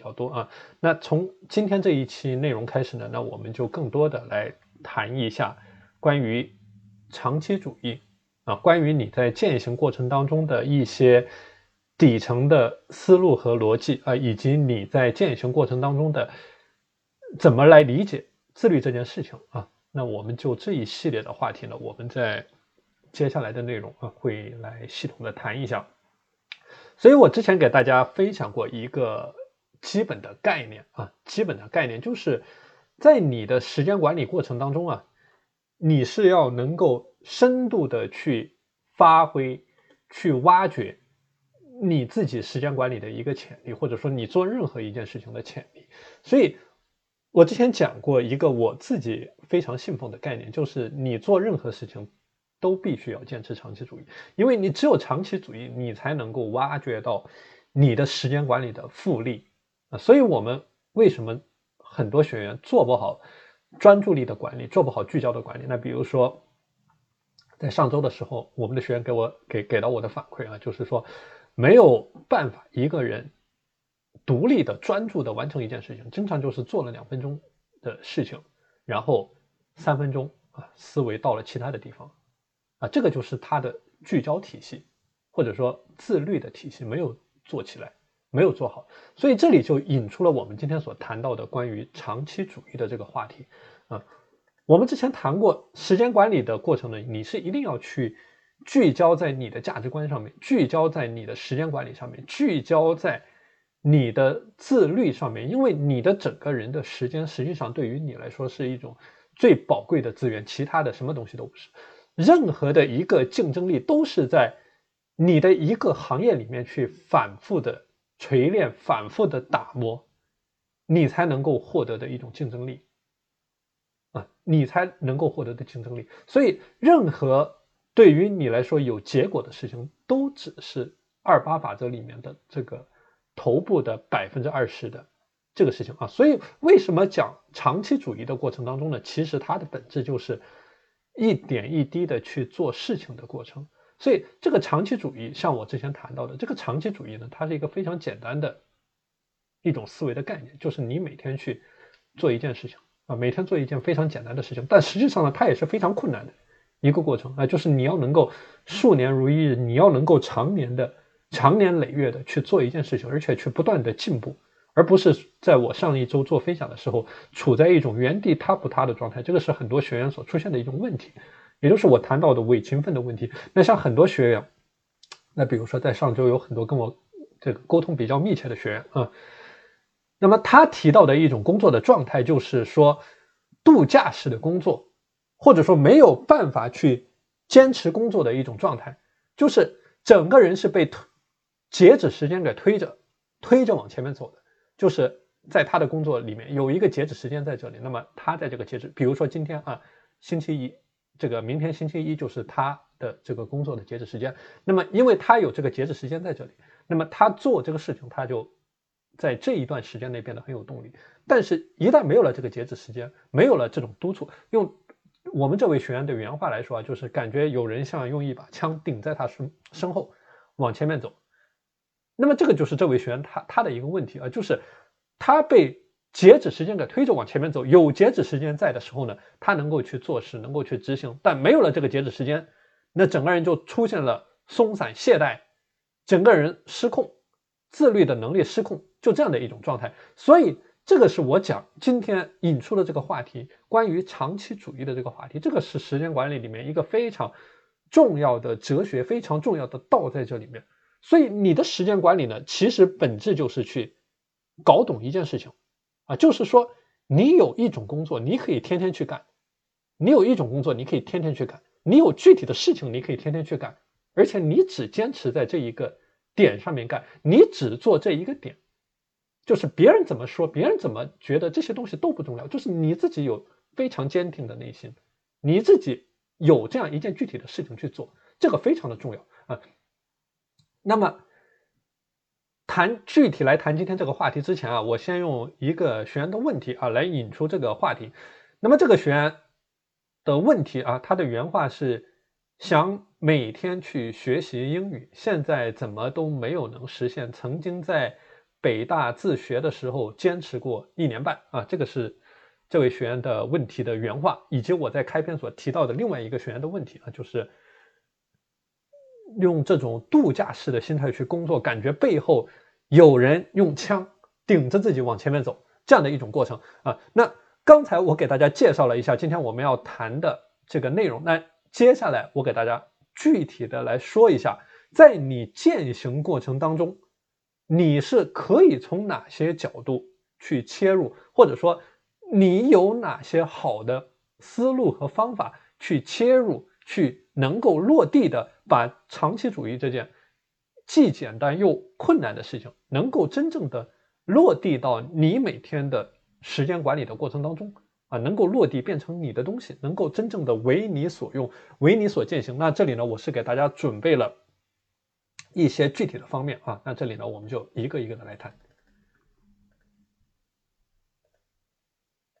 较多啊。那从今天这一期内容开始呢，那我们就更多的来谈一下关于长期主义啊，关于你在践行过程当中的一些底层的思路和逻辑啊，以及你在践行过程当中的怎么来理解自律这件事情啊。那我们就这一系列的话题呢，我们在接下来的内容啊，会来系统的谈一下。所以我之前给大家分享过一个基本的概念啊，基本的概念就是在你的时间管理过程当中啊，你是要能够深度的去发挥、去挖掘你自己时间管理的一个潜力，或者说你做任何一件事情的潜力。所以。我之前讲过一个我自己非常信奉的概念，就是你做任何事情都必须要坚持长期主义，因为你只有长期主义，你才能够挖掘到你的时间管理的复利啊。所以，我们为什么很多学员做不好专注力的管理，做不好聚焦的管理？那比如说，在上周的时候，我们的学员给我给给到我的反馈啊，就是说没有办法一个人。独立的、专注的完成一件事情，经常就是做了两分钟的事情，然后三分钟啊，思维到了其他的地方，啊，这个就是他的聚焦体系，或者说自律的体系没有做起来，没有做好，所以这里就引出了我们今天所谈到的关于长期主义的这个话题啊。我们之前谈过时间管理的过程呢，你是一定要去聚焦在你的价值观上面，聚焦在你的时间管理上面，聚焦在。你的自律上面，因为你的整个人的时间，实际上对于你来说是一种最宝贵的资源，其他的什么东西都不是。任何的一个竞争力都是在你的一个行业里面去反复的锤炼、反复的打磨，你才能够获得的一种竞争力啊，你才能够获得的竞争力。所以，任何对于你来说有结果的事情，都只是二八法则里面的这个。头部的百分之二十的这个事情啊，所以为什么讲长期主义的过程当中呢？其实它的本质就是一点一滴的去做事情的过程。所以这个长期主义，像我之前谈到的这个长期主义呢，它是一个非常简单的一种思维的概念，就是你每天去做一件事情啊，每天做一件非常简单的事情，但实际上呢，它也是非常困难的一个过程啊，就是你要能够数年如一日，你要能够常年的。长年累月的去做一件事情，而且去不断的进步，而不是在我上一周做分享的时候处在一种原地踏步踏的状态。这个是很多学员所出现的一种问题，也就是我谈到的伪勤奋的问题。那像很多学员，那比如说在上周有很多跟我这个沟通比较密切的学员啊，那么他提到的一种工作的状态就是说度假式的工作，或者说没有办法去坚持工作的一种状态，就是整个人是被推。截止时间给推着，推着往前面走的，就是在他的工作里面有一个截止时间在这里。那么他在这个截止，比如说今天啊，星期一，这个明天星期一就是他的这个工作的截止时间。那么因为他有这个截止时间在这里，那么他做这个事情，他就在这一段时间内变得很有动力。但是，一旦没有了这个截止时间，没有了这种督促，用我们这位学员的原话来说啊，就是感觉有人像用一把枪顶在他身身后往前面走。那么这个就是这位学员他他的一个问题啊，就是他被截止时间给推着往前面走。有截止时间在的时候呢，他能够去做事，能够去执行；但没有了这个截止时间，那整个人就出现了松散懈怠，整个人失控，自律的能力失控，就这样的一种状态。所以这个是我讲今天引出的这个话题，关于长期主义的这个话题。这个是时间管理里面一个非常重要的哲学，非常重要的道在这里面。所以你的时间管理呢，其实本质就是去搞懂一件事情，啊，就是说你有一种工作，你可以天天去干；你有一种工作，你可以天天去干；你有具体的事情，你可以天天去干，而且你只坚持在这一个点上面干，你只做这一个点，就是别人怎么说，别人怎么觉得这些东西都不重要，就是你自己有非常坚定的内心，你自己有这样一件具体的事情去做，这个非常的重要啊。那么，谈具体来谈今天这个话题之前啊，我先用一个学员的问题啊来引出这个话题。那么这个学员的问题啊，他的原话是想每天去学习英语，现在怎么都没有能实现曾经在北大自学的时候坚持过一年半啊，这个是这位学员的问题的原话，以及我在开篇所提到的另外一个学员的问题啊，就是用这种度假式的心态去工作，感觉背后有人用枪顶着自己往前面走，这样的一种过程啊。那刚才我给大家介绍了一下今天我们要谈的这个内容，那接下来我给大家具体的来说一下，在你践行过程当中。你是可以从哪些角度去切入，或者说你有哪些好的思路和方法去切入，去能够落地的把长期主义这件既简单又困难的事情，能够真正的落地到你每天的时间管理的过程当中啊，能够落地变成你的东西，能够真正的为你所用，为你所践行。那这里呢，我是给大家准备了。一些具体的方面啊，那这里呢，我们就一个一个的来谈。